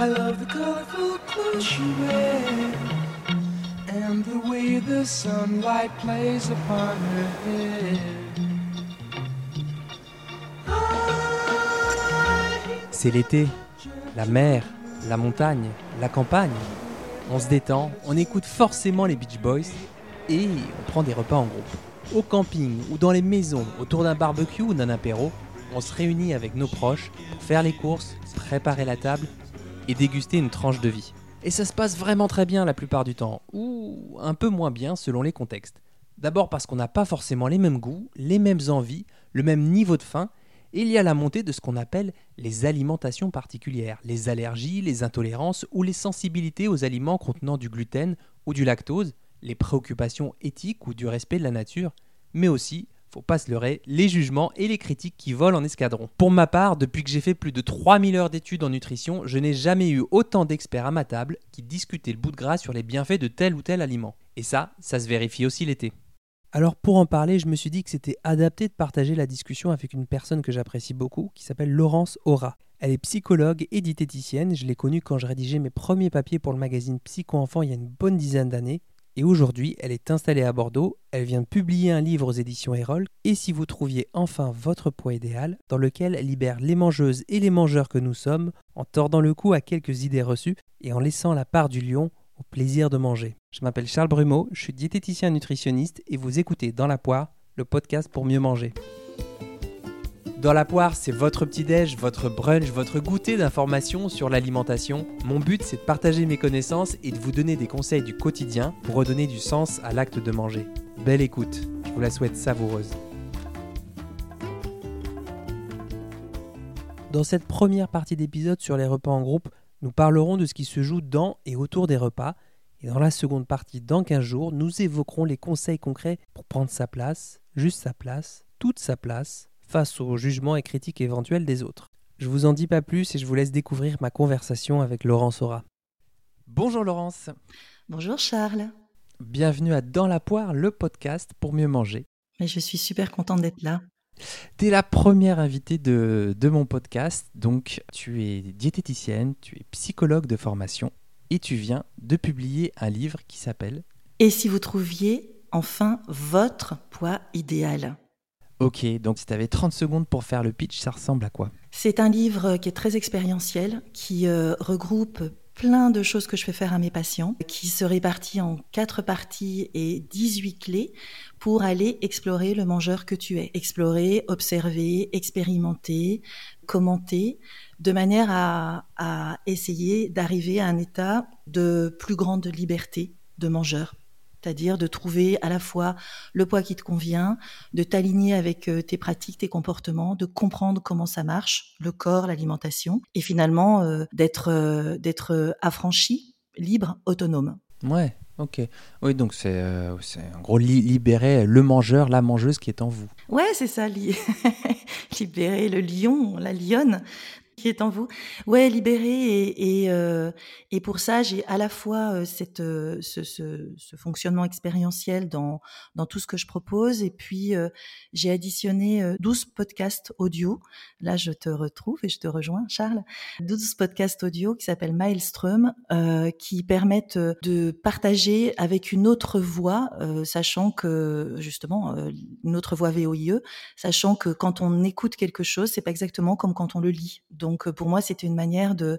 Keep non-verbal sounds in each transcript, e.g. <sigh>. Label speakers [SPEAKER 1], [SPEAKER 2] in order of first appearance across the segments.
[SPEAKER 1] I love the colorful clothes she wears and the way the sunlight plays upon.
[SPEAKER 2] C'est l'été, la mer, la montagne, la campagne. On se détend, on écoute forcément les Beach Boys et on prend des repas en groupe. Au camping ou dans les maisons, autour d'un barbecue ou d'un apéro, on se réunit avec nos proches pour faire les courses, préparer la table et déguster une tranche de vie. Et ça se passe vraiment très bien la plupart du temps, ou un peu moins bien selon les contextes. D'abord parce qu'on n'a pas forcément les mêmes goûts, les mêmes envies, le même niveau de faim, et il y a la montée de ce qu'on appelle les alimentations particulières, les allergies, les intolérances ou les sensibilités aux aliments contenant du gluten ou du lactose, les préoccupations éthiques ou du respect de la nature, mais aussi faut pas se leurrer, les jugements et les critiques qui volent en escadron. Pour ma part, depuis que j'ai fait plus de 3000 heures d'études en nutrition, je n'ai jamais eu autant d'experts à ma table qui discutaient le bout de gras sur les bienfaits de tel ou tel aliment. Et ça, ça se vérifie aussi l'été. Alors pour en parler, je me suis dit que c'était adapté de partager la discussion avec une personne que j'apprécie beaucoup, qui s'appelle Laurence Aura. Elle est psychologue et diététicienne, je l'ai connue quand je rédigeais mes premiers papiers pour le magazine Psycho Enfant il y a une bonne dizaine d'années, et aujourd'hui elle est installée à Bordeaux, elle vient de publier un livre aux éditions Erol, et si vous trouviez enfin votre poids idéal, dans lequel elle libère les mangeuses et les mangeurs que nous sommes, en tordant le cou à quelques idées reçues, et en laissant la part du lion au plaisir de manger. Je m'appelle Charles Brumeau, je suis diététicien nutritionniste et vous écoutez Dans la poire, le podcast pour mieux manger. Dans la poire, c'est votre petit-déj, votre brunch, votre goûter d'informations sur l'alimentation. Mon but, c'est de partager mes connaissances et de vous donner des conseils du quotidien pour redonner du sens à l'acte de manger. Belle écoute, je vous la souhaite savoureuse. Dans cette première partie d'épisode sur les repas en groupe, nous parlerons de ce qui se joue dans et autour des repas. Et dans la seconde partie, dans 15 jours, nous évoquerons les conseils concrets pour prendre sa place, juste sa place, toute sa place, face aux jugements et critiques éventuels des autres. Je vous en dis pas plus et je vous laisse découvrir ma conversation avec Laurence Aura. Bonjour Laurence.
[SPEAKER 3] Bonjour Charles.
[SPEAKER 2] Bienvenue à Dans la poire, le podcast pour mieux manger.
[SPEAKER 3] Mais je suis super contente d'être là.
[SPEAKER 2] Tu es la première invitée de, de mon podcast, donc tu es diététicienne, tu es psychologue de formation et tu viens de publier un livre qui s'appelle
[SPEAKER 3] Et si vous trouviez enfin votre poids idéal?
[SPEAKER 2] Ok, donc si tu avais 30 secondes pour faire le pitch, ça ressemble à quoi
[SPEAKER 3] C'est un livre qui est très expérientiel, qui euh, regroupe plein de choses que je fais faire à mes patients, qui se répartit en quatre parties et 18 clés pour aller explorer le mangeur que tu es. Explorer, observer, expérimenter, commenter, de manière à, à essayer d'arriver à un état de plus grande liberté de mangeur c'est-à-dire de trouver à la fois le poids qui te convient, de t'aligner avec euh, tes pratiques, tes comportements, de comprendre comment ça marche, le corps, l'alimentation, et finalement euh, d'être euh, d'être affranchi, libre, autonome.
[SPEAKER 2] Ouais, ok. Oui, donc c'est en gros libérer le mangeur, la mangeuse qui est en vous.
[SPEAKER 3] Ouais, c'est ça, <laughs> libérer le lion, la lionne qui est en vous. Ouais, libéré et et, euh, et pour ça j'ai à la fois euh, cette euh, ce, ce, ce, fonctionnement expérientiel dans dans tout ce que je propose et puis euh, j'ai additionné 12 podcasts audio. Là je te retrouve et je te rejoins Charles. 12 podcasts audio qui s'appellent Maelstrom qui permettent de partager avec une autre voix sachant que justement une autre voix VOIE sachant que quand on écoute quelque chose c'est pas exactement comme quand on le lit. Donc euh, pour moi, c'était une manière de,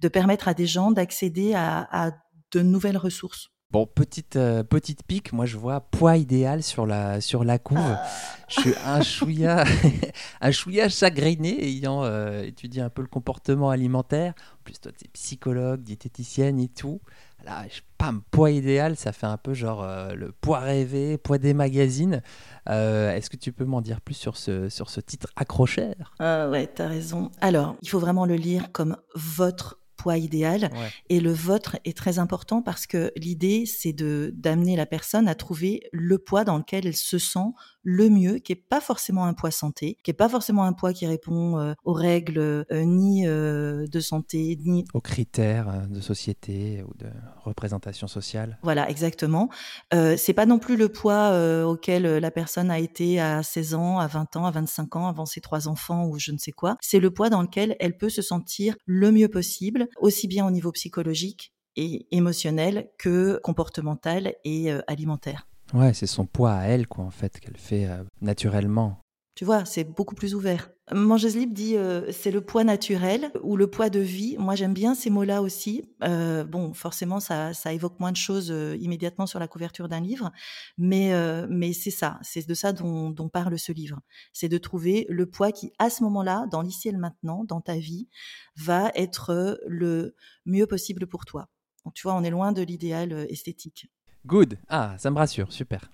[SPEAKER 3] de permettre à des gens d'accéder à, de nouvelles ressources.
[SPEAKER 2] Bon, petite, euh, petite pique, moi je vois poids idéal sur la, sur la couve. Ah. Je suis un chouïa, <laughs> <laughs> un chouïa chagriné ayant euh, étudié un peu le comportement alimentaire. En plus, toi, tu es psychologue, diététicienne et tout. Là, pam, poids idéal, ça fait un peu genre le poids rêvé, poids des magazines. Euh, est-ce que tu peux m'en dire plus sur ce, sur ce titre accrocheur?
[SPEAKER 3] Euh, Ouais, tu as raison. Alors, il faut vraiment le lire comme votre poids idéal. Et le vôtre est très important parce que l'idée, c'est de d'amener la personne à trouver le poids dans lequel elle se sent le mieux, qui est pas forcément un poids santé, qui est pas forcément un poids qui répond euh, aux règles euh, ni euh, de santé ni
[SPEAKER 2] aux critères de société ou de représentation sociale.
[SPEAKER 3] Voilà, exactement. c'est pas non plus le poids auquel la personne a été à 16 ans, à 20 ans, à 25 ans, avant ses trois enfants ou je ne sais quoi. C'est le poids dans lequel elle peut se sentir le mieux possible, aussi bien au niveau psychologique et émotionnel que comportemental et alimentaire.
[SPEAKER 2] Ouais, c'est son poids à elle, quoi, en fait, qu'elle fait naturellement.
[SPEAKER 3] Tu vois, c'est beaucoup plus ouvert. Mangeuse libre dit euh, c'est le poids naturel ou le poids de vie. Moi, j'aime bien ces mots-là aussi. Euh, bon, forcément, ça, ça, évoque moins de choses euh, immédiatement sur la couverture d'un livre, mais, mais c'est ça, c'est de ça dont, dont, parle ce livre. C'est de trouver le poids qui, à ce moment-là, dans l'ici et le maintenant, dans ta vie, va être le mieux possible pour toi. Donc, tu vois, on est loin de l'idéal esthétique.
[SPEAKER 2] Good. Ah, ça me rassure. Super.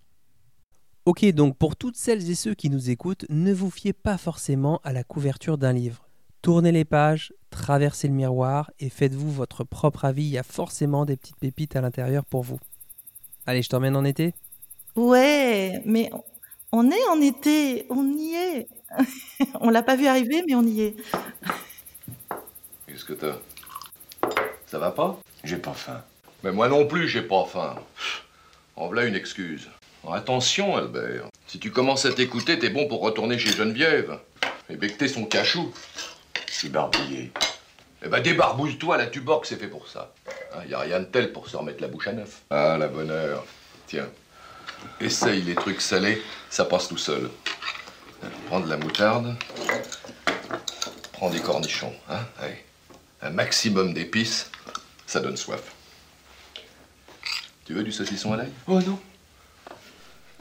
[SPEAKER 2] Ok, donc pour toutes celles et ceux qui nous écoutent, ne vous fiez pas forcément à la couverture d'un livre. Tournez les pages, traversez le miroir et faites-vous votre propre avis. Il y a forcément des petites pépites à l'intérieur pour vous. Allez, je t'emmène en été?
[SPEAKER 3] Ouais, mais on est en été, on y est. <laughs> on l'a pas vu arriver, mais on y est.
[SPEAKER 4] Qu'est-ce que t'as? Ça va pas? J'ai pas faim. Mais moi non plus, j'ai pas faim. En voilà une excuse. Attention, Albert. Si tu commences à t'écouter, t'es bon pour retourner chez Geneviève. Et becter son cachou. Suis barbouillé. Eh ben, débarbouille-toi, la tuborg, c'est fait pour ça. Il hein, a rien de tel pour se remettre la bouche à neuf. Ah, la bonne heure. Tiens, essaye les trucs salés, ça passe tout seul. Prends de la moutarde. Prends des cornichons, hein. Allez. Un maximum d'épices, ça donne soif. Tu veux du saucisson à l'ail?
[SPEAKER 3] Oh non.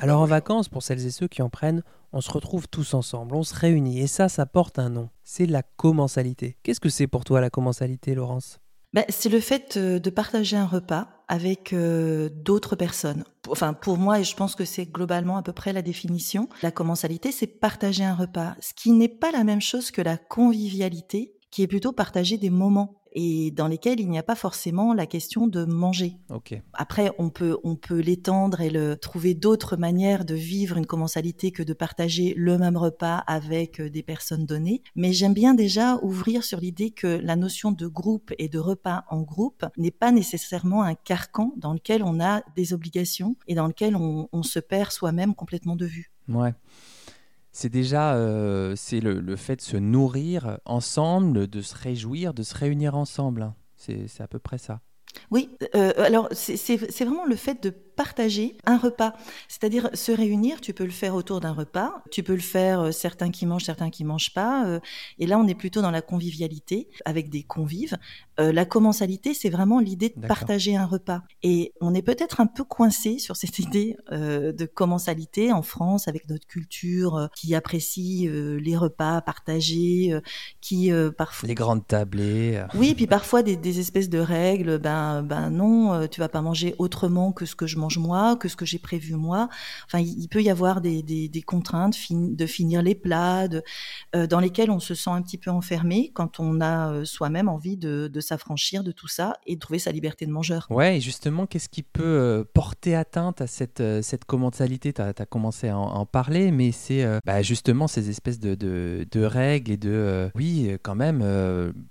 [SPEAKER 2] Alors en vacances, pour celles et ceux qui en prennent, on se retrouve tous ensemble, on se réunit, et ça, ça porte un nom. C'est la commensalité. Qu'est-ce que c'est pour toi la commensalité, Laurence?
[SPEAKER 3] Ben, c'est le fait euh, de partager un repas avec euh, d'autres personnes. Enfin, pour moi, et je pense que c'est globalement à peu près la définition, la commensalité, c'est partager un repas, ce qui n'est pas la même chose que la convivialité, qui est plutôt partager des moments et dans lesquels il n'y a pas forcément la question de manger. Après, on peut, on peut l'étendre et le, trouver d'autres manières de vivre une commensalité que de partager le même repas avec euh, des personnes données. Mais j'aime bien déjà ouvrir sur l'idée que la notion de groupe et de repas en groupe n'est pas nécessairement un carcan dans lequel on a des obligations et dans lequel on, on se perd soi-même complètement de vue.
[SPEAKER 2] Ouais c'est déjà euh, c'est le, fait de se nourrir ensemble, de se réjouir, de se réunir ensemble. Hein. C'est à peu près ça.
[SPEAKER 3] Oui, euh, alors c'est vraiment le fait de partager un repas, c'est-à-dire se réunir. Tu peux le faire autour d'un repas, tu peux le faire euh, certains qui mangent, certains qui mangent pas. Euh, et là, on est plutôt dans la convivialité avec des convives. la commensalité, c'est vraiment l'idée de partager un repas. Et on est peut-être un peu coincé sur cette <laughs> idée de commensalité en France avec notre culture qui apprécie les repas partagés, qui parfois
[SPEAKER 2] les grandes tablées.
[SPEAKER 3] Oui, puis parfois des, des espèces de règles. Ben, ben non, tu vas pas manger autrement que ce que je mange moi, que ce que j'ai prévu moi. Enfin, il, peut y avoir des, contraintes de finir les plats, euh, dans lesquelles on se sent un petit peu enfermé quand on a euh, soi-même envie de, s'affranchir de tout ça et de trouver sa liberté de mangeur.
[SPEAKER 2] Ouais, et justement, qu'est-ce qui peut euh, porter atteinte à cette, commensalité Tu as, commencé à en, parler, mais c'est bah, justement ces espèces de, règles et de... oui, quand même,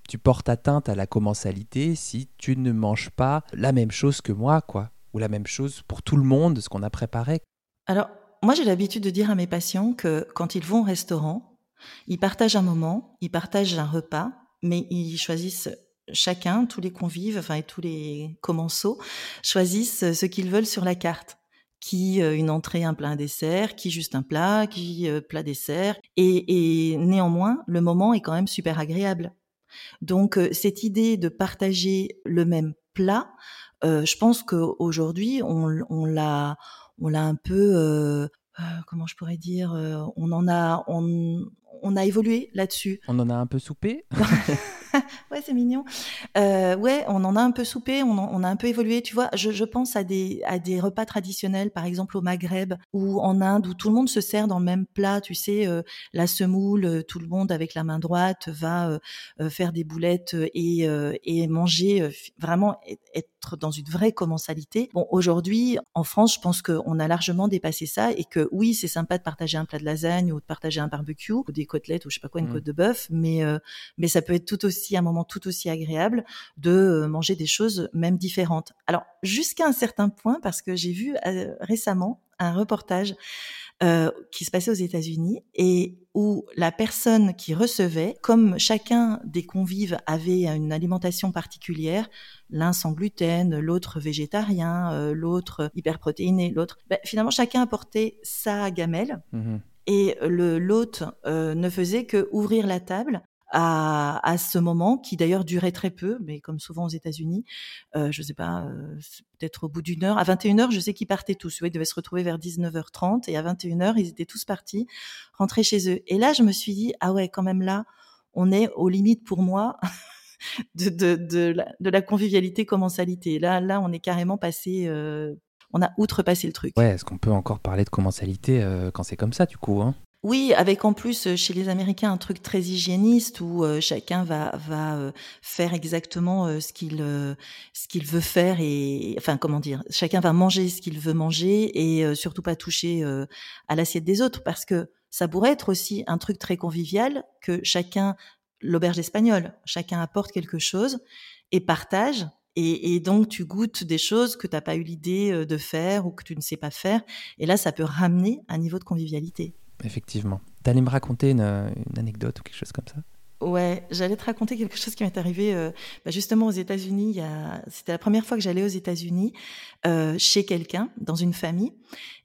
[SPEAKER 2] tu portes atteinte à la commensalité si tu ne manges pas la même chose que moi, quoi ou la même chose pour tout le monde, ce qu'on a préparé
[SPEAKER 3] Alors, moi j'ai l'habitude de dire à mes patients que quand ils vont au restaurant, ils partagent un moment, ils partagent un repas, mais ils choisissent chacun, tous les convives, enfin et tous les commensaux, choisissent ce qu'ils veulent sur la carte qui euh, une entrée, un plat, un dessert, qui juste un plat, qui euh, plat dessert. Et, et, néanmoins, le moment est quand même super agréable. Donc euh, cette idée de partager le même plat, euh, je pense qu'aujourd'hui, on, on l'a, on l'a un peu, euh, euh, comment je pourrais dire, on en a, on, on a évolué là-dessus.
[SPEAKER 2] On en a un peu soupé? <laughs>
[SPEAKER 3] ouais, c'est mignon. Euh, ouais, on en a un peu soupé, on, on a un peu évolué. Tu vois, je, je, pense à des, à des repas traditionnels, par exemple au Maghreb ou en Inde, où tout le monde se sert dans le même plat. Tu sais, euh, la semoule, euh, tout le monde avec la main droite va euh, faire des boulettes et, et manger vraiment être dans une vraie commensalité. Bon, aujourd'hui, en France, je pense qu'on a largement dépassé ça et que oui, c'est sympa de partager un plat de lasagne ou de partager un barbecue ou des côtelettes ou je sais pas quoi, une mmh. côte de bœuf, mais mais ça peut être tout aussi un moment tout aussi agréable de euh, manger des choses même différentes. Alors jusqu'à un certain point, parce que j'ai vu euh, récemment un reportage euh, qui se passait aux États-Unis et où la personne qui recevait, comme chacun des convives avait une alimentation particulière, l'un sans gluten, l'autre végétarien, euh, l'autre hyperprotéiné, l'autre, ben, finalement chacun apportait sa gamelle.
[SPEAKER 2] Mhm.
[SPEAKER 3] Et le l'hôte euh, ne faisait que ouvrir la table à, à ce moment qui d'ailleurs durait très peu, mais comme souvent aux États-Unis, euh, je sais pas, euh, peut-être au bout d'une heure, à 21h, je sais qu'ils partaient tous. Ils devaient se retrouver vers 19h30 et à 21h, ils étaient tous partis, rentrés chez eux. Et là, je me suis dit, ah ouais, quand même là, on est aux limites pour moi. <laughs> De, de, de, la, de la convivialité commensalité. Là, là, on est carrément passé, euh, on a outrepassé le truc.
[SPEAKER 2] Ouais, est-ce qu'on peut encore parler de commensalité euh, quand c'est comme ça, du coup hein?
[SPEAKER 3] Oui, avec en plus euh, chez les Américains un truc très hygiéniste où euh, chacun va va euh, faire exactement euh, ce qu'il veut faire et enfin comment dire, chacun va manger ce qu'il veut manger et surtout pas toucher à l'assiette des autres parce que ça pourrait être aussi un truc très convivial que chacun l'auberge espagnole, chacun apporte quelque chose et partage et, et donc tu goûtes des choses que tu n'as pas eu l'idée de faire ou que tu ne sais pas faire et là ça peut ramener un niveau de convivialité.
[SPEAKER 2] Effectivement. T'allais me raconter une, anecdote ou quelque chose comme ça?
[SPEAKER 3] Ouais, j'allais te raconter quelque chose qui m'est arrivé euh, bah, justement aux États-Unis. C'était la première fois que j'allais aux États-Unis euh, chez quelqu'un dans une famille,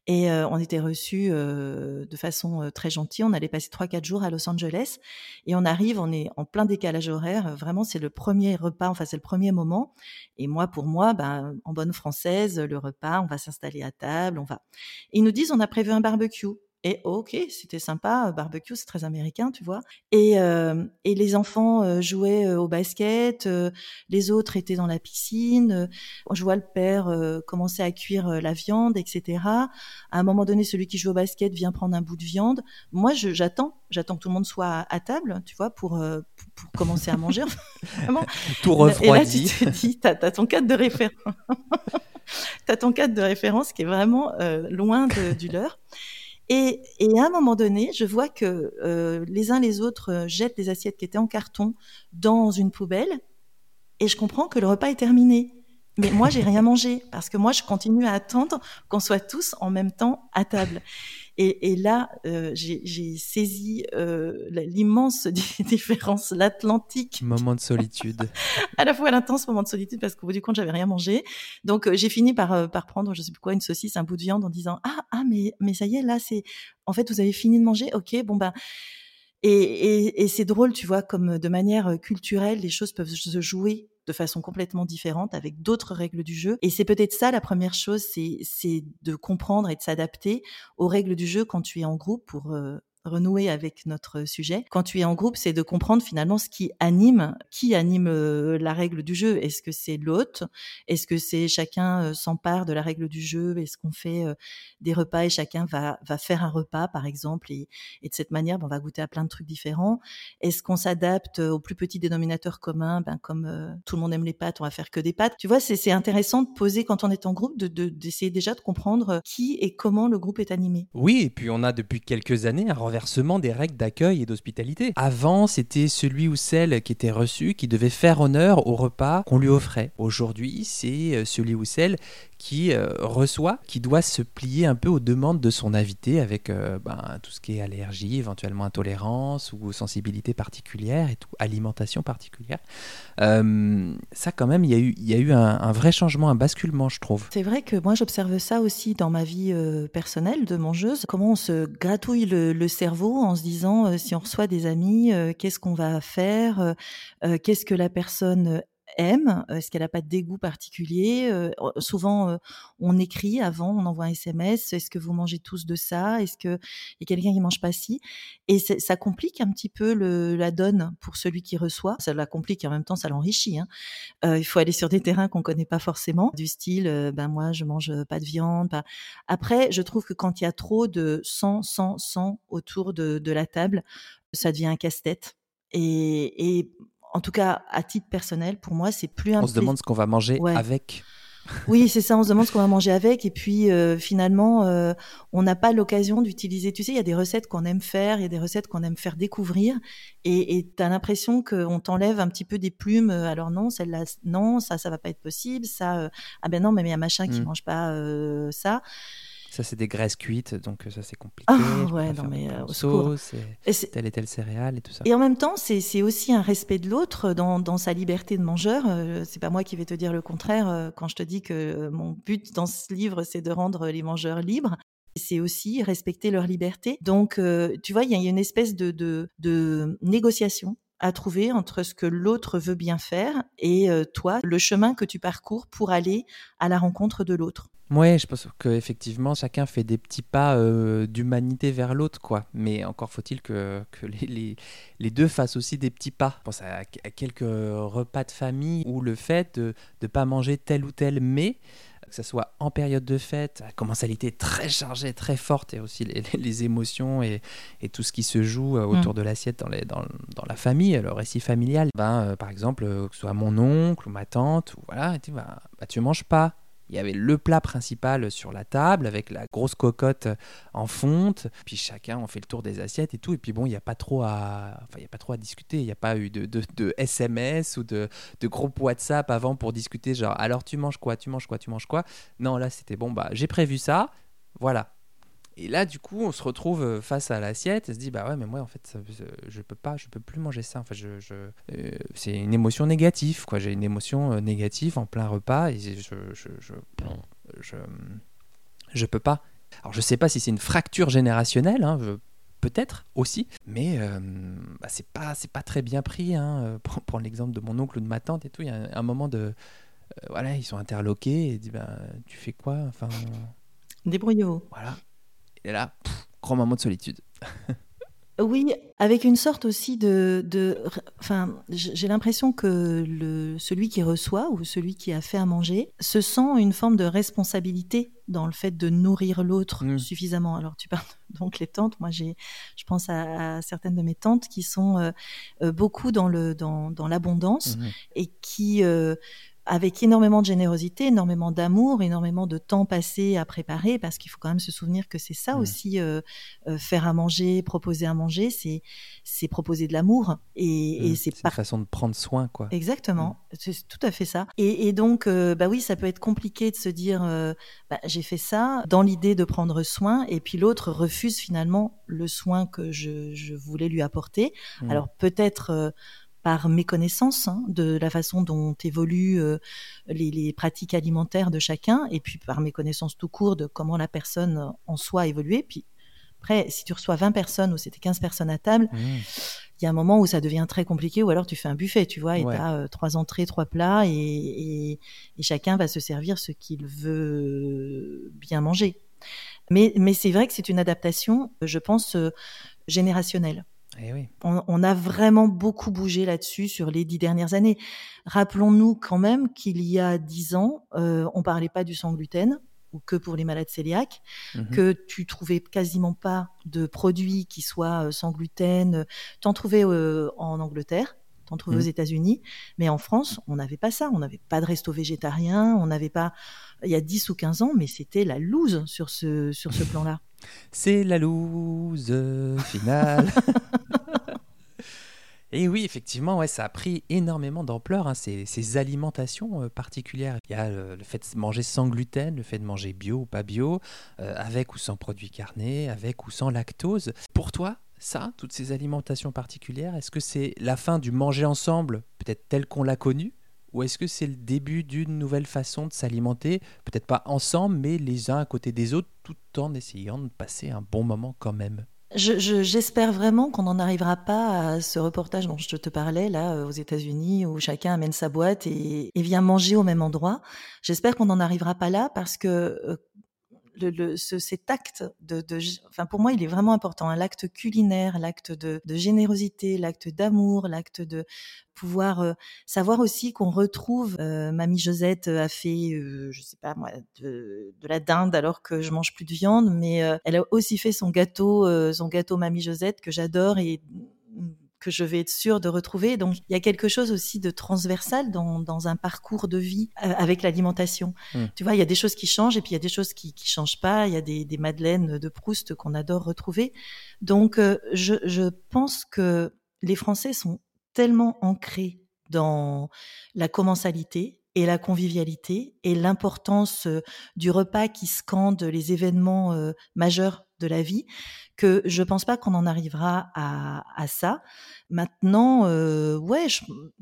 [SPEAKER 3] et euh, on était reçus de façon très gentille. On allait passer trois quatre jours à Los Angeles, et on arrive, on est en plein décalage horaire. Vraiment, c'est le premier repas, enfin c'est le premier moment. Et moi, pour moi, ben, en bonne française, le repas, on va s'installer à table, on va. Ils nous disent, on a prévu un barbecue. Et ok, c'était sympa, barbecue, c'est très américain, tu vois. Et, euh, et les enfants euh, jouaient euh, au basket, euh, les autres étaient dans la piscine. euh, je vois le père euh, commencer à cuire euh, la viande, etc. À un moment donné, celui qui joue au basket vient prendre un bout de viande. Moi, j'attends, j'attends que tout le monde soit à, à table, tu vois, pour, euh, pour, pour commencer à manger. <laughs> Vraiment.
[SPEAKER 2] Tout
[SPEAKER 3] Et là,
[SPEAKER 2] refroidi.
[SPEAKER 3] tu te dis, t'as as ton cadre de référence. <laughs> t'as ton cadre de référence qui est vraiment euh, loin de- du leur. Et, et à un moment donné, je vois que euh, les uns les autres euh, jettent les assiettes qui étaient en carton dans une poubelle, et je comprends que le repas est terminé. Mais moi, j'ai rien mangé parce que moi, je continue à attendre qu'on soit tous en même temps à table. Et, et là, euh, j'ai saisi euh, l'immense di- <laughs> différence, l'Atlantique.
[SPEAKER 2] Moment de solitude. <laughs>
[SPEAKER 3] à la fois l'intense moment de solitude parce qu'au bout du compte j'avais rien mangé. Donc euh, j'ai fini par euh, par prendre je sais plus quoi une saucisse un bout de viande en disant ah ah mais mais ça y est là c'est en fait vous avez fini de manger? Ok bon bah et, et, et c'est drôle tu vois comme de manière euh, culturelle les choses peuvent se jouer de façon complètement différente avec d'autres règles du jeu. Et c'est peut-être ça la première chose c'est de comprendre et de s'adapter aux règles du jeu quand tu es en groupe pour euh, renouer avec notre sujet. Quand tu es en groupe, c'est de comprendre finalement ce qui anime, qui anime euh, la règle du jeu. Est-ce que c'est l'hôte? Est-ce que c'est chacun euh, s'empare de la règle du jeu? Est-ce qu'on fait euh, des repas et chacun va, va faire un repas, par exemple, et, de cette manière, ben, on va goûter à plein de trucs différents. Est-ce qu'on s'adapte au plus petit dénominateur commun? Ben, Comme tout le monde aime les pâtes, on va faire que des pâtes. Tu vois, c'est intéressant de poser quand on est en groupe, d'essayer de, d'essayer déjà de comprendre qui et comment le groupe est animé.
[SPEAKER 2] Oui, et puis on a depuis quelques années un renversement des règles d'accueil et d'hospitalité. Avant, c'était celui ou celle qui était reçu qui devait faire honneur au repas qu'on lui offrait. Aujourd'hui, c'est euh, celui ou celle qui euh, reçoit, qui doit se plier un peu aux demandes de son invité avec euh, ben, tout ce qui est allergie, éventuellement intolérance ou sensibilité particulière et tout, alimentation particulière. Ça, quand même, il y a eu, un, vrai changement, un basculement, je trouve.
[SPEAKER 3] C'est vrai que moi j'observe ça aussi dans ma vie personnelle de mangeuse. Comment on se gratouille le, le cerveau en se disant euh, si on reçoit des amis, euh, qu'est-ce qu'on va faire, euh, qu'est-ce que la personne aime, est-ce qu'elle n'a pas de dégoût particulier. Euh, souvent euh, on écrit avant, on envoie un SMS. Est-ce que vous mangez tous de ça Est-ce que y a quelqu'un qui mange pas ci Et ça complique un petit peu la donne pour celui qui reçoit. Ça la complique et en même temps ça l'enrichit. Hein. Euh, il faut aller sur des terrains qu'on connaît pas forcément, du style, euh, ben moi je mange pas de viande. Après, je trouve que quand il y a trop de sang, sang, sang autour de, la table, ça devient un casse-tête. Et, et en tout cas, à titre personnel, pour moi, c'est plus un
[SPEAKER 2] On se demande ce qu'on va manger
[SPEAKER 3] Ouais.
[SPEAKER 2] avec.
[SPEAKER 3] Oui, c'est ça. On se demande ce qu'on va manger avec, et puis euh, finalement, euh, on n'a pas l'occasion d'utiliser. Tu sais, il y a des recettes qu'on aime faire, il y a des recettes qu'on aime faire découvrir, et tu as l'impression qu'on t'enlève un petit peu des plumes. euh, Alors non, celle-là, non, ça, ça va pas être possible. Ça, euh, ah ben non, mais il y a machin qui
[SPEAKER 2] Mm.
[SPEAKER 3] mange pas ça.
[SPEAKER 2] Ça, c'est des graisses cuites, donc ça, c'est compliqué.
[SPEAKER 3] Ah, ouais, non, mais, euh, au
[SPEAKER 2] sauce et
[SPEAKER 3] Et
[SPEAKER 2] telle et telle céréale et tout ça.
[SPEAKER 3] Et en même temps, c'est aussi un respect de l'autre dans, dans sa liberté de mangeur. Euh, c'est pas moi qui vais te dire le contraire euh, quand je te dis que euh, mon but dans ce livre, c'est de rendre les mangeurs libres. C'est aussi respecter leur liberté. Donc, euh, tu vois, il y a une espèce de, de, de négociation à trouver entre ce que l'autre veut bien faire et euh, toi, le chemin que tu parcours pour aller à la rencontre de l'autre.
[SPEAKER 2] Ouais, je pense qu'effectivement, chacun fait des petits pas euh, d'humanité vers l'autre, quoi. Mais encore faut-il que, que les, les, les deux fassent aussi des petits pas. Je pense à, à quelques repas de famille où le fait de ne pas manger tel ou tel mets, que ce soit en période de fête, à l'été très chargée, très forte, et aussi les, les- émotions et, et tout ce qui se joue euh, autour de l'assiette dans, dans, dans la famille, le récit familial. Ben, euh, par exemple, que ce soit mon oncle ou ma tante, ou voilà, tu, bah, tu manges pas. Il y avait le plat principal sur la table avec la grosse cocotte en fonte. Puis chacun, on fait le tour des assiettes et tout. Et puis bon, il n'y a pas trop à, enfin, y a pas trop à discuter. Il n'y a pas eu de, de, de SMS ou de, de groupe WhatsApp avant pour discuter. Genre, alors tu manges quoi Tu manges quoi Tu manges quoi? Non, là c'était bon. Bah, j'ai prévu ça. Voilà. Et là, du coup, on se retrouve euh, face à l'assiette et se dit bah ouais, mais moi en fait, ça- je peux pas, je peux plus manger ça. Enfin, je, je- euh, c'est une émotion négative, quoi. J'ai une émotion euh, négative en plein repas et je, je, je, je, je peux pas. Alors, je sais pas si c'est une fracture générationnelle, hein, peut-être aussi, mais euh, bah, c'est pas, c'est pas très bien pris. Hein. <laughs> Pour l'exemple de mon oncle ou de ma tante et tout, il y a un, un moment de, euh, voilà, ils sont interloqués et disent bah, tu fais quoi Enfin,
[SPEAKER 3] Débrouillez-vous.
[SPEAKER 2] voilà. Et là, pff, grand moment de solitude. <laughs>
[SPEAKER 3] Oui, avec une sorte aussi de, de enfin, j'ai l'impression que le, celui qui reçoit ou celui qui a fait à manger se sent une forme de responsabilité dans le fait de nourrir l'autre
[SPEAKER 2] Mm.
[SPEAKER 3] suffisamment. Alors tu parles <laughs> donc les tantes, moi j'ai, je pense à, à certaines de mes tantes qui sont euh, euh, beaucoup dans le dans, dans l'abondance
[SPEAKER 2] Mhm.
[SPEAKER 3] et qui, euh, avec énormément de générosité, énormément d'amour, énormément de temps passé à préparer, parce qu'il faut quand même se souvenir que c'est ça
[SPEAKER 2] Mm.
[SPEAKER 3] aussi, euh, euh, faire à manger, proposer à manger, c'est c'est proposer de l'amour et, et
[SPEAKER 2] Mhm.
[SPEAKER 3] c'est
[SPEAKER 2] une
[SPEAKER 3] par
[SPEAKER 2] façon de prendre soin, quoi.
[SPEAKER 3] Exactement,
[SPEAKER 2] Mm.
[SPEAKER 3] c'est tout à fait ça. Et, et donc, euh, bah oui, ça peut être compliqué de se dire, euh, bah, j'ai fait ça dans l'idée de prendre soin, et puis l'autre refuse finalement le soin que je, je voulais lui apporter. Alors peut-être euh, par méconnaissance hein, de la façon dont évoluent euh, les, les pratiques alimentaires de chacun, et puis par méconnaissance tout court de comment la personne euh, en soi a évolué. Puis après, si tu reçois 20 personnes ou c'était 15 personnes à table,
[SPEAKER 2] Mhm.
[SPEAKER 3] il y a un moment où ça devient très compliqué, ou alors tu fais un buffet, tu vois, et
[SPEAKER 2] Ouais.
[SPEAKER 3] tu as trois entrées, trois plats, et, et- et chacun va se servir ce qu'il veut bien manger. Mais, mais c'est vrai que c'est une adaptation, je pense, euh, générationnelle.
[SPEAKER 2] Eh oui.
[SPEAKER 3] On, on a vraiment beaucoup bougé là-dessus sur les dix dernières années. Rappelons-nous quand même qu'il y a dix ans, euh, on parlait pas du sans gluten ou que pour les malades cœliaques,
[SPEAKER 2] Mhm.
[SPEAKER 3] que tu trouvais quasiment pas de produits qui soient euh, sans gluten. T'en trouvais euh, en Angleterre, t'en trouvais
[SPEAKER 2] Mhm.
[SPEAKER 3] aux États-Unis, mais en France, on n'avait pas ça. On n'avait pas de resto végétarien, on n'avait pas. Il y a 10 ou 15 ans, mais c'était la loose sur ce, sur ce plan-là.
[SPEAKER 2] C'est la loose finale. <laughs> Et oui, effectivement, ouais, ça a pris énormément d'ampleur, hein, ces, ces alimentations euh, particulières. Il y a le, le fait de manger sans gluten, le fait de manger bio ou pas bio, euh, avec ou sans produits carnés, avec ou sans lactose. Pour toi, ça, toutes ces alimentations particulières, est-ce que c'est la fin du manger ensemble, peut-être tel qu'on l'a connu ou est-ce que c'est le début d'une nouvelle façon de s'alimenter, peut-être pas ensemble, mais les uns à côté des autres, tout en essayant de passer un bon moment quand même?
[SPEAKER 3] Je- je- J'espère vraiment qu'on n'en arrivera pas à ce reportage dont je te parlais, là, euh, aux États-Unis, où chacun amène sa boîte et, et vient manger au même endroit. J'espère qu'on n'en arrivera pas là parce que euh, le, le- ce- cet acte de, de, enfin pour moi, il est vraiment important. hein, l'acte culinaire, l'acte de, de générosité, l'acte d'amour, l'acte de pouvoir euh, savoir aussi qu'on retrouve. euh, Mamie Josette a fait, euh, je sais pas moi, de, de la dinde alors que je mange plus de viande, mais euh, elle a aussi fait son gâteau, euh, son gâteau Mamie Josette que j'adore et que je vais être sûre de retrouver. Donc, il y a quelque chose aussi de transversal dans, dans un parcours de vie euh, avec l'alimentation.
[SPEAKER 2] Mm.
[SPEAKER 3] Tu vois, il y a des choses qui changent et puis il y a des choses qui qui changent pas. Il y a des, des madeleines de Proust qu'on adore retrouver. Donc, euh, je, je pense que les Français sont tellement ancrés dans la commensalité et la convivialité et l'importance du repas qui scande les événements majeurs de la vie que je pense pas qu'on en arrivera à, à ça. Maintenant, euh, ouais,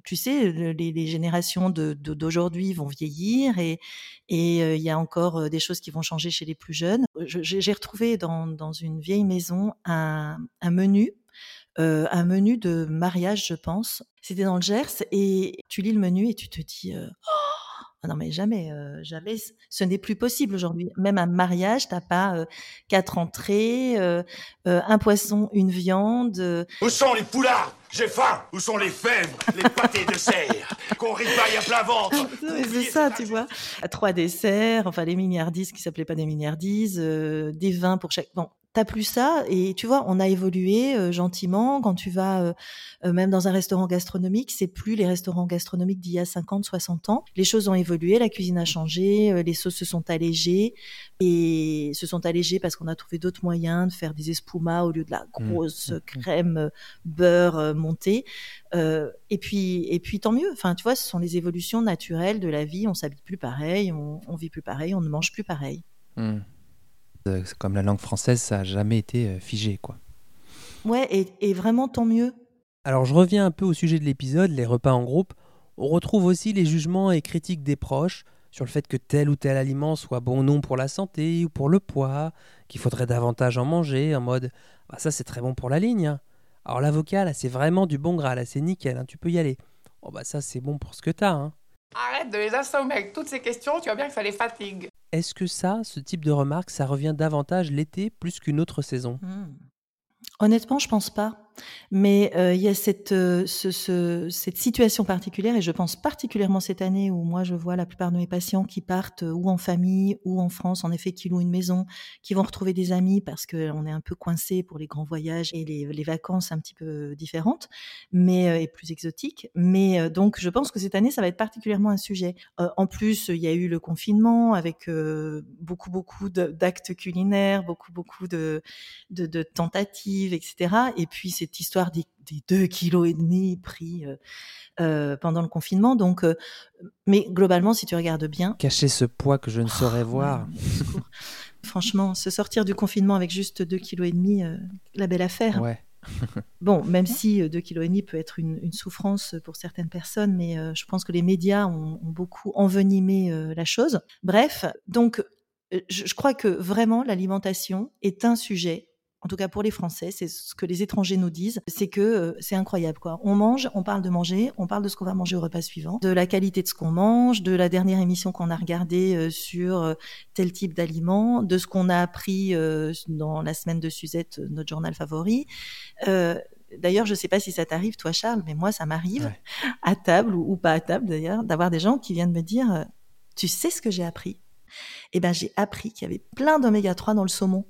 [SPEAKER 3] tu sais, les, les générations de, d'aujourd'hui vont vieillir et et il y a encore des choses qui vont changer chez les plus jeunes. J'ai retrouvé dans, dans une vieille maison un, un menu euh, un menu de mariage, je pense. C'était dans le Gers et tu lis le menu et tu te dis oh ah non mais jamais, euh, jamais. Ce n'est plus possible aujourd'hui. Même un mariage, t'as pas euh, quatre entrées, euh, un poisson, une viande.
[SPEAKER 5] Où sont les poulards? J'ai faim. Où sont les fèvres, les pâtés de serre <laughs> Qu'on ripaille à plein ventre.
[SPEAKER 3] c'est ça, tu vois. Trois desserts, enfin les milliardises qui s'appelaient pas des milliardises, des vins pour chaque. Bon, t'as plus ça et tu vois on a évolué euh, gentiment quand tu vas euh, euh, même dans un restaurant gastronomique c'est plus les restaurants gastronomiques d'il y a 50 60 ans les choses ont évolué la cuisine a changé les sauces se sont allégées et se sont allégées parce qu'on a trouvé d'autres moyens de faire des espumas au lieu de la mmh. grosse mmh. crème beurre montée et puis et puis tant mieux enfin tu vois ce sont les évolutions naturelles de la vie on s'habille plus pareil on, on vit plus pareil on ne mange plus pareil
[SPEAKER 2] mmh. Euh, comme la langue française, ça n'a jamais été euh, figé, quoi.
[SPEAKER 3] Ouais, et, vraiment tant mieux.
[SPEAKER 2] Alors je reviens un peu au sujet de l'épisode, les repas en groupe. On retrouve aussi les jugements et critiques des proches sur le fait que tel ou tel aliment soit bon ou non pour la santé ou pour le poids, qu'il faudrait davantage en manger, en mode bah ça c'est très bon pour la ligne. Hein. Alors l'avocat là c'est vraiment du bon gras, là c'est nickel, hein, tu peux y aller. Oh bah ça c'est bon pour ce que t'as. Hein.
[SPEAKER 6] Arrête de les assommer avec toutes ces questions, tu vois bien que ça les fatigue.
[SPEAKER 2] Est-ce que ça, ce type de remarque, ça revient davantage l'été plus qu'une autre saison?
[SPEAKER 3] Hmm. Honnêtement, je pense pas. Mais euh, il y a cette, euh, ce, cette situation particulière, et je pense particulièrement cette année où moi je vois la plupart de mes patients qui partent euh, ou en famille ou en France, en effet, qui louent une maison, qui vont retrouver des amis parce qu'on est un peu coincé pour les grands voyages et les, les, vacances un petit peu différentes, mais et plus exotiques. Mais donc je pense que cette année ça va être particulièrement un sujet. en plus, il y a eu le confinement avec beaucoup beaucoup d'actes culinaires, beaucoup beaucoup de, de, de tentatives, etc. Et puis c'est cette histoire des, deux kilos et demi pris euh, euh, pendant le confinement. Donc, euh, mais globalement, si tu regardes bien,
[SPEAKER 2] cacher ce poids que je ne saurais oh, voir.
[SPEAKER 3] Franchement, se sortir du confinement avec juste deux kilos et demi, la belle affaire.
[SPEAKER 2] Ouais. <laughs>
[SPEAKER 3] bon, même si 2 kg et demi peut être une, souffrance pour certaines personnes, mais je pense que les médias ont, beaucoup envenimé la chose. Bref, donc je crois que vraiment l'alimentation est un sujet en tout cas pour les Français, c'est ce que les étrangers nous disent, c'est que euh, c'est incroyable quoi. On mange, on parle de manger, on parle de ce qu'on va manger au repas suivant, de la qualité de ce qu'on mange, de la dernière émission qu'on a regardée euh, sur euh, tel type d'aliment, de ce qu'on a appris dans la semaine de Suzette, notre journal favori. D'ailleurs, je ne sais pas si ça t'arrive, toi, Charles, mais moi, ça m'arrive, à table ou, pas à table d'ailleurs, d'avoir des gens qui viennent me dire Tu sais ce que j'ai appris? Eh bien, j'ai appris qu'il y avait plein d'oméga 3 dans le saumon.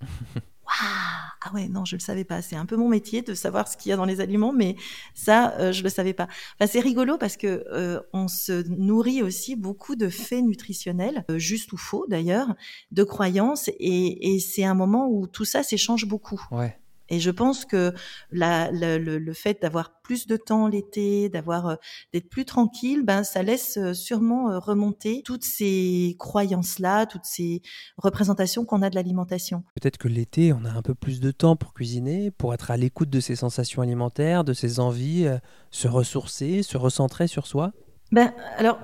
[SPEAKER 3] <laughs> ah ouais, non, je le savais pas. C'est un peu mon métier de savoir ce qu'il y a dans les aliments, mais ça, euh, je le savais pas. Enfin, c'est rigolo parce que euh, on se nourrit aussi beaucoup de faits nutritionnels, euh, juste ou faux d'ailleurs, de croyances, et, et c'est un moment où tout ça s'échange beaucoup.
[SPEAKER 2] Ouais.
[SPEAKER 3] Et je pense que la, le, le, fait d'avoir plus de temps l'été, d'avoir euh, d'être plus tranquille, ben ça laisse euh, sûrement euh, remonter toutes ces croyances-là, toutes ces représentations qu'on a de l'alimentation.
[SPEAKER 2] Peut-être que l'été, on a un peu plus de temps pour cuisiner, pour être à l'écoute de ses sensations alimentaires, de ses envies, se ressourcer, se recentrer sur soi?
[SPEAKER 3] Ben alors,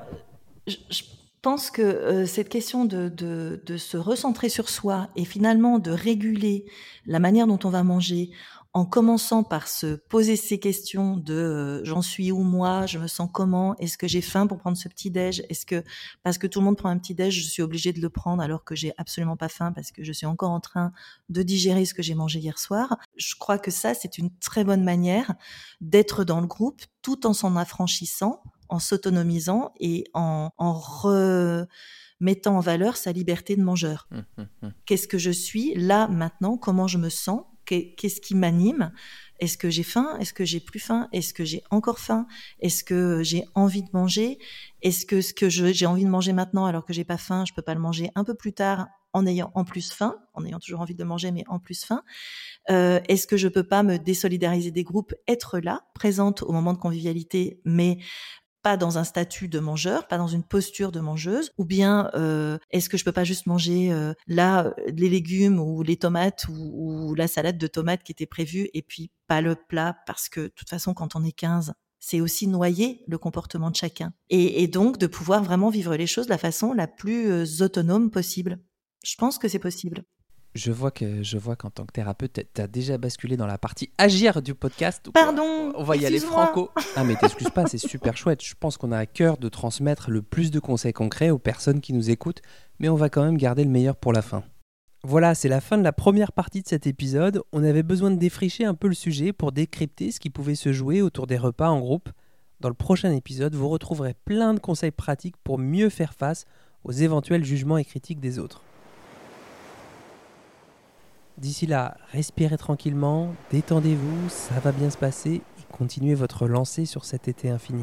[SPEAKER 3] je, je pense que euh, cette question de, de, de, se recentrer sur soi et finalement de réguler la manière dont on va manger en commençant par se poser ces questions de euh, j'en suis où moi, je me sens comment, est-ce que j'ai faim pour prendre ce petit déj, est-ce que parce que tout le monde prend un petit déj, je suis obligée de le prendre alors que j'ai absolument pas faim parce que je suis encore en train de digérer ce que j'ai mangé hier soir. Je crois que ça c'est une très bonne manière d'être dans le groupe tout en s'en affranchissant en s'autonomisant et en, remettant en valeur sa liberté de mangeur. Hum, hum, hum. Qu'est-ce que je suis là maintenant? Comment je me sens? Qu'est-ce qui m'anime? Est-ce que j'ai faim? Est-ce que j'ai plus faim? Est-ce que j'ai encore faim? Est-ce que j'ai envie de manger? Est-ce que ce que j'ai envie de manger maintenant alors que j'ai pas faim, je peux pas le manger un peu plus tard en ayant en plus faim, en ayant toujours envie de manger, mais en plus faim? Euh, Est-ce que je peux pas me désolidariser des groupes, être là, présente au moment de convivialité, mais pas dans un statut de mangeur, pas dans une posture de mangeuse, ou bien euh, est-ce que je peux pas juste manger euh, là les légumes ou les tomates ou, ou, la salade de tomates qui était prévue et puis pas le plat parce que de toute façon quand on est 15 c'est aussi noyer le comportement de chacun et, et, donc de pouvoir vraiment vivre les choses de la façon la plus euh, autonome possible. Je pense que c'est possible.
[SPEAKER 2] Je vois que je vois qu'en tant que thérapeute, tu as déjà basculé dans la partie agir du podcast.
[SPEAKER 3] Pardon.
[SPEAKER 2] On va y aller franco. Ah mais t'excuses pas, c'est super chouette. Je pense qu'on a à cœur de transmettre le plus de conseils concrets aux personnes qui nous écoutent, mais on va quand même garder le meilleur pour la fin. Voilà, c'est la fin de la première partie de cet épisode. On avait besoin de défricher un peu le sujet pour décrypter ce qui pouvait se jouer autour des repas en groupe. Dans le prochain épisode, vous retrouverez plein de conseils pratiques pour mieux faire face aux éventuels jugements et critiques des autres. D'ici là, respirez tranquillement, détendez-vous, ça va bien se passer et continuez votre lancée sur cet été infini.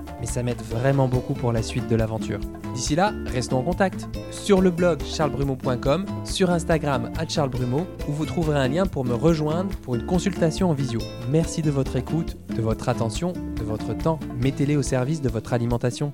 [SPEAKER 2] mais ça m'aide vraiment beaucoup pour la suite de l'aventure. D'ici là, restons en contact sur le blog charlesbrumeau.com, sur Instagram à charlesbrumeau, où vous trouverez un lien pour me rejoindre pour une consultation en visio. Merci de votre écoute, de votre attention, de votre temps. Mettez-les au service de votre alimentation.